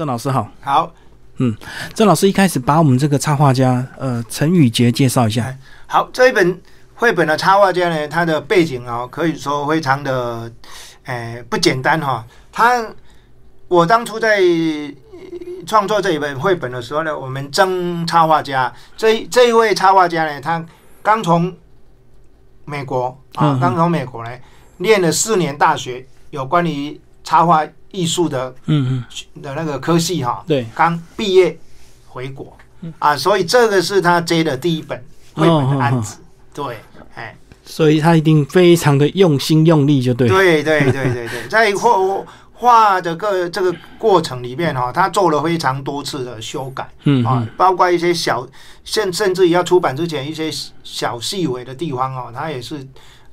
郑老师好。好，嗯郑老师一开始把我们这个插画家呃陈宇杰介绍一下。好，这一本绘本的插画家呢，他的背景哦，可以说非常的，呃，不简单哈、他，我当初在呃创作这一本绘本的时候呢，我们征插画家，这一这一位插画家呢，他刚从美国啊刚从美国来，念了四年大学，有关于插画艺术的嗯嗯。的那个科系哈、嗯，对，刚毕业回国。啊，所以这个是他接的第一本绘本的案子。对，哎，所以他一定非常的用心用力，就对。对对对对对，在画画的个这个过程里面哈，他做了非常多次的修改啊嗯。啊，包括一些小甚甚至于要出版之前一些小细微的地方哦，他也是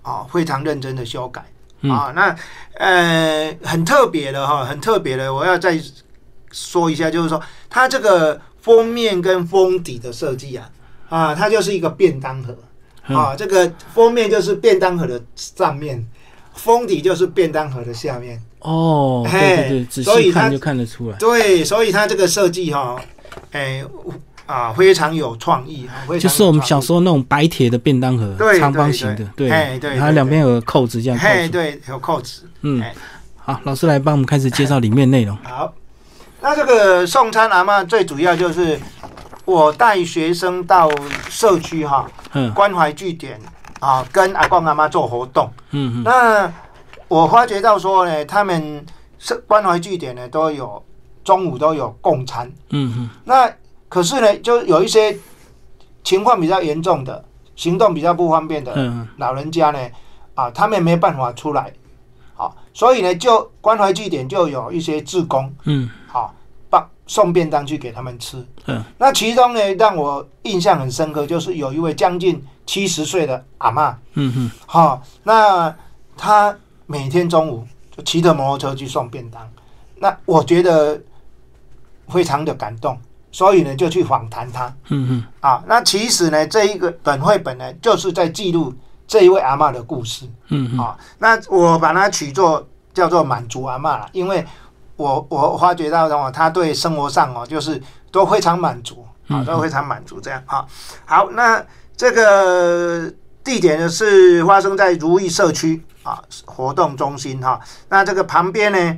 啊非常认真的修改嗯啊。那呃很特别的哈，很特别的，我要再说一下，就是说它这个封面跟封底的设计啊啊，它就是一个便当盒。嗯啊，这个封面就是便当盒的上面，封底就是便当盒的下面。哦，对嘿对对，仔所以看就看得出来。对，所以它这个设计哈、哎啊，非常有创意啊，就是我们小时候，那种白铁的便当盒，对长方形的，对，哎对对它两边有个扣子这样扣嘿，住。对，有扣子。嗯哎，好，老师来帮我们开始介绍里面内容。好，那这个送餐阿妈最主要就是我带学生到社区哈、嗯关怀据点啊，跟阿公阿妈做活动。嗯嗯那我发觉到说呢，他们是关怀据点呢都有中午都有共餐，嗯嗯那可是呢，就有一些情况比较严重的，行动比较不方便的嗯。老人家呢，啊，他们没办法出来，好、所以呢，就关怀据点就有一些志工，嗯。好、帮送便当去给他们吃。嗯，那其中呢，让我印象很深刻，就是有一位将近七十岁的阿嬷。嗯哼。好、那他每天中午就骑着摩托车去送便当，那我觉得非常的感动，所以呢就去访谈他嗯嗯啊。那其实呢这一个本绘本呢就是在记录这一位阿嬷的故事嗯嗯啊。那我把它取作叫做满足阿嬷了，因为我我发觉到哦，他对生活上哦就是都非常满足啊，嗯都非常满足这样啊。好，那这个地点呢是发生在如意社区啊活动中心哈、那这个旁边呢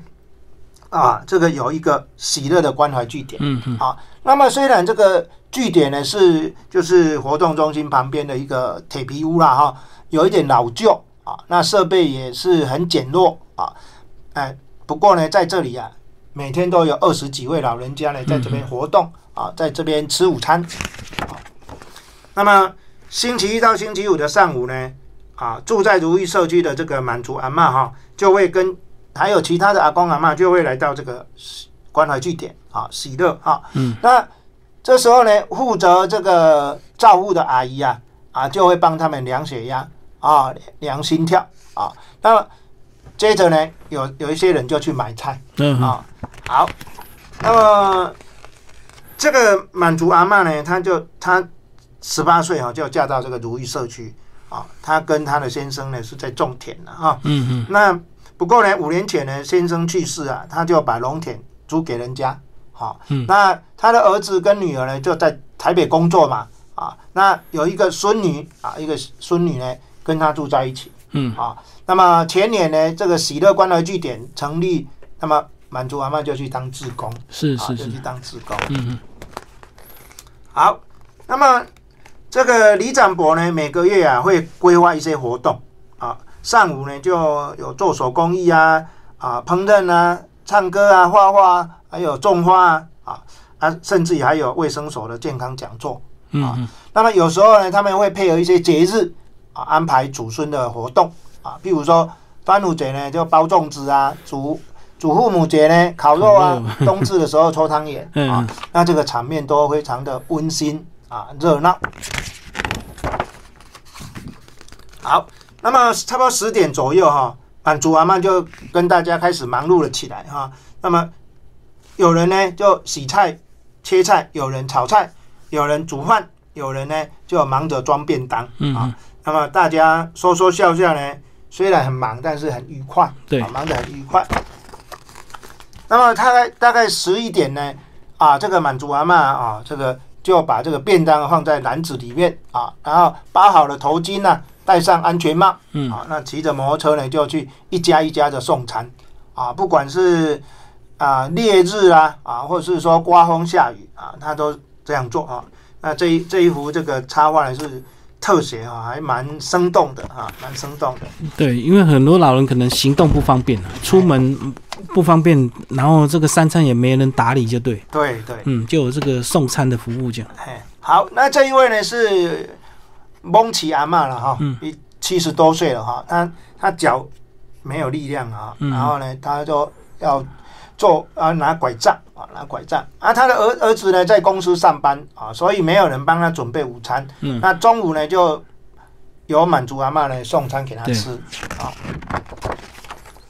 啊，这个有一个喜乐的关怀据点。嗯嗯那么虽然这个据点呢是就是活动中心旁边的一个铁皮屋啦哈，有一点老旧啊，那设备也是很简陋啊，哎，不过呢在这里啊，每天都有二十几位老人家呢在这边活动啊，在这边吃午餐。啊那么星期一到星期五的上午呢，啊，住在如意社区的这个满族阿嬷哈，就会跟还有其他的阿公阿嬷就会来到这个关怀据点啊，喜乐啊，嗯，那这时候呢，负责这个照护的阿姨啊，啊，就会帮他们量血压啊，量心跳啊，那么接着呢，有有一些人就去买菜。嗯啊，好，那么这个满族阿嬷呢，她就她十八岁哈就嫁到这个如意社区啊，她跟她的先生呢是在种田的哈。嗯嗯那不过呢，五年前呢，先生去世啊，她就把农田租给人家。好、嗯那他的儿子跟女儿呢就在台北工作嘛。啊，那有一个孙女啊，一个孙女呢跟他住在一起。嗯啊，那么前年呢，这个喜乐关怀据点成立，那么满族阿妈就去当志工，是，是是，就去当志工。嗯嗯好，那么这个李展博呢，每个月啊会规划一些活动啊，上午呢就有做手工艺啊，啊烹饪啊，唱歌啊，画画啊，还有种花啊，啊啊，甚至于还有卫生所的健康讲座。啊。嗯。那么有时候呢，他们会配合一些节日啊，安排祖孙的活动啊，譬如说端午节呢就包粽子啊，祖祖父母节呢烤肉啊，冬至的时候搓汤圆嗯。啊，那这个场面都非常的温馨啊，热闹。好，那么差不多十点左右哈，满族阿嬷就跟大家开始忙碌了起来哈。那么有人呢就洗菜、切菜，有人炒菜，有人煮饭，有人呢就忙着装便当啊。那么大家说说笑笑呢，虽然很忙，但是很愉快，对啊，忙得很愉快。那么大概大概十一点呢，啊，这个满族阿嬷啊，这个就把这个便当放在篮子里面啊，然后包好了头巾呢、戴上安全帽，嗯啊，那骑着摩托车呢就去一家一家的送餐啊，不管是啊烈日啊啊，或者是说刮风下雨啊，他都这样做啊。那这一这一幅这个插画呢是特写啊，还蛮生动的啊，蛮生动的。对，因为很多老人可能行动不方便啊，出门不方便，然后这个三餐也没人打理，就对，对对，嗯，就有这个送餐的服务这样。嘿，好，那这一位呢是蒙奇阿妈了哈，七十多岁了哈，他他脚没有力量啊，嗯。然后呢，他就要做啊拿拐杖啊拿拐杖。啊，他的儿儿子呢在公司上班啊，所以没有人帮他准备午餐，嗯。那中午呢就由满族阿妈呢送餐给他吃，啊，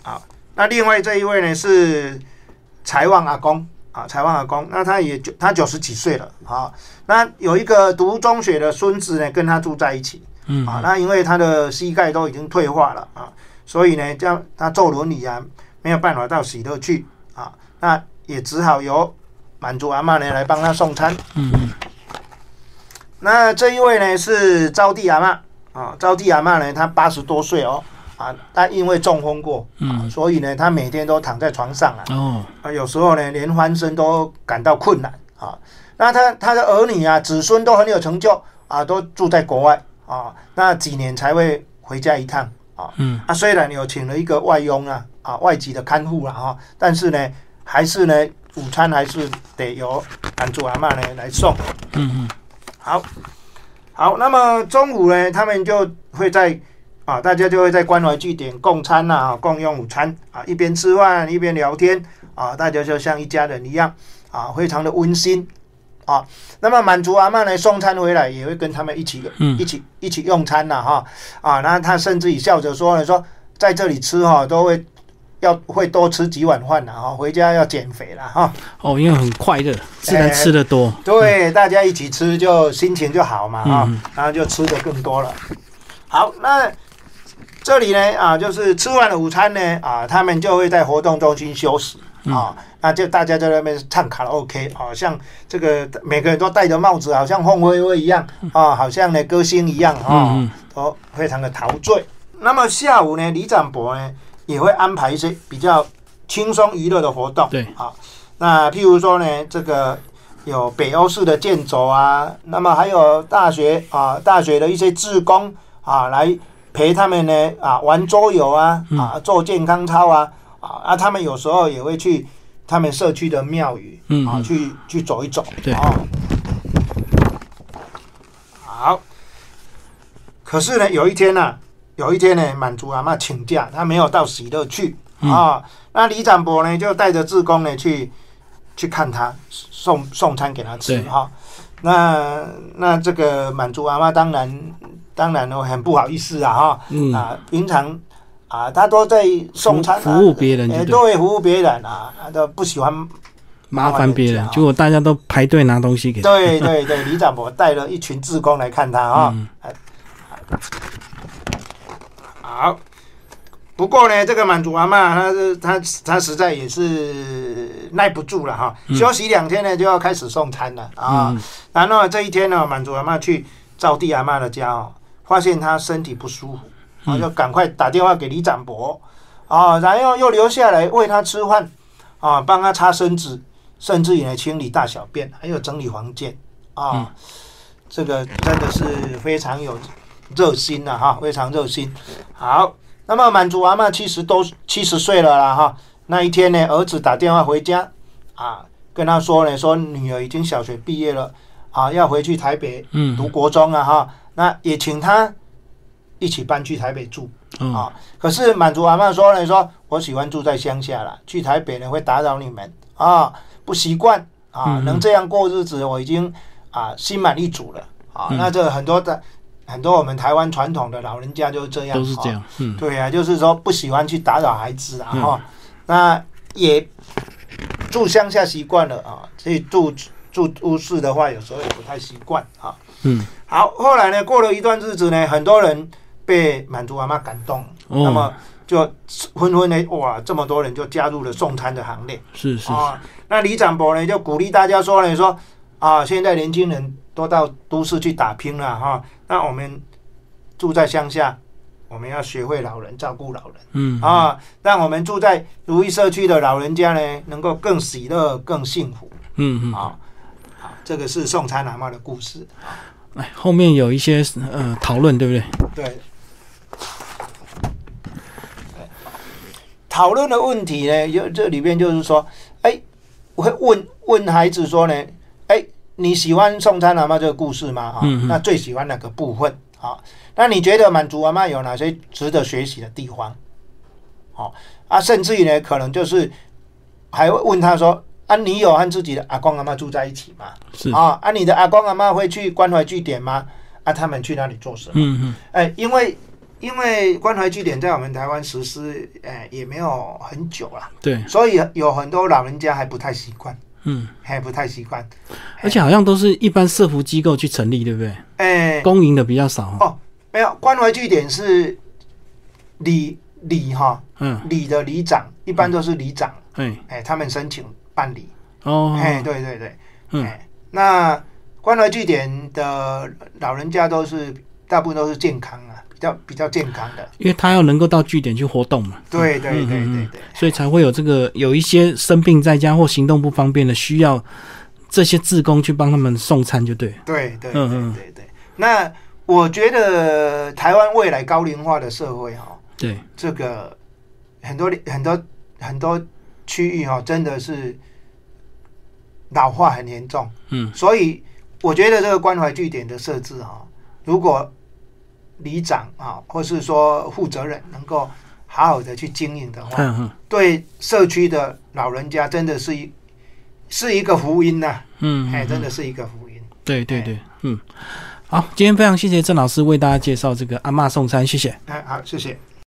好，那另外这一位呢是财旺阿公。啊，财旺阿公，那他也九他九十几岁了啊。那有一个读中学的孙子呢，跟他住在一起嗯，啊。那因为他的膝盖都已经退化了啊，所以呢，叫他坐轮椅啊，没有办法到喜乐去啊。那也只好由满族阿嬷呢来帮他送餐。嗯嗯那这一位呢是招娣阿嬷啊，招娣阿嬷呢，她八十多岁哦啊，他因为中风过啊，嗯，所以呢，他每天都躺在床上啊。哦，啊，有时候呢，连翻身都感到困难啊。那他他的儿女啊、子孙都很有成就啊，都住在国外啊，那几年才会回家一趟啊。嗯啊，虽然有请了一个外佣啊，啊，外籍的看护了哈，但是呢，还是呢，午餐还是得由安祖阿妈呢来送。嗯嗯好，好，那么中午呢，他们就会在啊，大家就会在关怀据点共餐呐、啊，共用午餐啊，一边吃饭一边聊天啊，大家就像一家人一样啊，非常的温馨啊。那么满族阿嬷呢，送餐回来也会跟他们一起嗯一起一起用餐呐、哈啊，那他甚至也笑着说呢，说在这里吃哈、都会。要会多吃几碗饭呐，哈，回家要减肥了哈。哦，因为很快乐，自然吃的多。对，大家一起吃就心情就好嘛啊、嗯然后就吃的更多了。好，那这里呢啊，就是吃完了午餐呢啊，他们就会在活动中心休息嗯啊，那就大家在那边唱卡拉 OK 啊，像这个每个人都戴着帽子，好像凤飞飞一样啊，好像呢歌星一样啊，嗯都非常的陶醉。那么下午呢，李展博呢也会安排一些比较轻松娱乐的活动。对啊，那譬如说呢，这个有北欧式的建筑啊，那么还有大学啊，大学的一些志工啊，来陪他们呢啊玩桌游啊嗯啊做健康操啊啊啊，他们有时候也会去他们社区的庙宇啊去去走一走。对啊。好，可是呢，有一天呢、有一天呢，满族阿嬷请假，他没有到喜乐去嗯啊。那李展博呢，就带着志工呢去去看他，送送餐给他吃对哈。那那这个满族阿妈当然当然呢很不好意思啊哈嗯，啊，平常啊他都在送餐啊服服务别人就哎对，对服务别人啊，他都不喜欢。麻烦别人结果大家都排队拿东西给他。对对对，李长博带了一群志工来看他啊。嗯好，不过呢，这个满族阿妈，她是她她实在也是耐不住了哈，嗯休息两天呢就要开始送餐了啊。嗯然后这一天呢，满族阿妈去赵地阿妈的家哦，发现他身体不舒服，啊，嗯就赶快打电话给李展博啊，然后又留下来喂他吃饭啊，帮他擦身子，甚至也清理大小便，还有整理房间啊。嗯这个真的是非常有热心啊、哈，非常热心。好，那么满族阿妈七十多七十岁了啦哈，那一天呢，儿子打电话回家啊，跟他说呢，说女儿已经小学毕业了啊，要回去台北嗯读国中啊哈，那也请他一起搬去台北住哦啊。可是满族阿嬷说呢，说我喜欢住在乡下啦，去台北呢会打扰你们啊，不习惯啊，嗯能这样过日子，我已经啊心满意足了啊。嗯那这很多的很多我们台湾传统的老人家就是这样，啊都是这样。嗯对啊、就是说不喜欢去打扰孩子啊，嗯哈、那也住乡下习惯了啊，所以住住都市的话，有时候也不太习惯啊。嗯好，后来呢，过了一段日子呢，很多人被满族阿妈感动，那哦么就纷纷的哇，这么多人就加入了送餐的行列是是，啊。那李长博呢就鼓励大家说呢说啊，现在年轻人都到都市去打拼了哈，那我们住在乡下，我们要学会老人照顾老人。嗯啊，让我们住在如意社区的老人家呢，能够更喜乐、更幸福嗯嗯，啊！好，这个是送餐阿妈的故事。哎，后面有一些呃讨论，对不对？对，讨论的问题呢，就这里边就是说，哎，我会问问孩子说呢，哎，你喜欢送餐阿妈这个故事吗？啊、嗯嗯那最喜欢哪个部分？啊，那你觉得满足阿妈有哪些值得学习的地方？好、啊，甚至于呢，可能就是还会问他说，啊，你有和自己的阿公阿妈住在一起吗？是，啊，啊，你的阿公阿妈会去关怀据点吗？啊，他们去那里做什么？嗯嗯。哎，因为因为关怀据点在我们台湾实施，哎，也没有很久了，对，所以有很多老人家还不太习惯，嗯，还不太习惯。而且好像都是一般社服机构去成立，对不对？哎，公营的比较少，哦，没有关怀据点是里里哈嗯，里的里长，一般都是里长，哎，哎，他们申请办理。哦，哎，对对对，嗯哎，那关怀据点的老人家都是大部分都是健康啊，比较比较健康的。因为他要能够到据点去活动嘛，对对对对对。所以才会有这个有一些生病在家或行动不方便的，需要这些志工去帮他们送餐，就对了。对对对嗯嗯对对。那我觉得台湾未来高龄化的社会哈、对，这个很多很多很多区域哈、真的是老化很严重。嗯，所以我觉得这个关怀据点的设置哈、如果里长啊，或是说负责人能够好好的去经营的话，对社区的老人家真的是一是一个福音呐、嗯，哎，嗯真的是一个福音。对对对，嗯，好，今天非常谢谢郑老师为大家介绍这个阿嬷送餐，谢谢。哎，好，谢谢。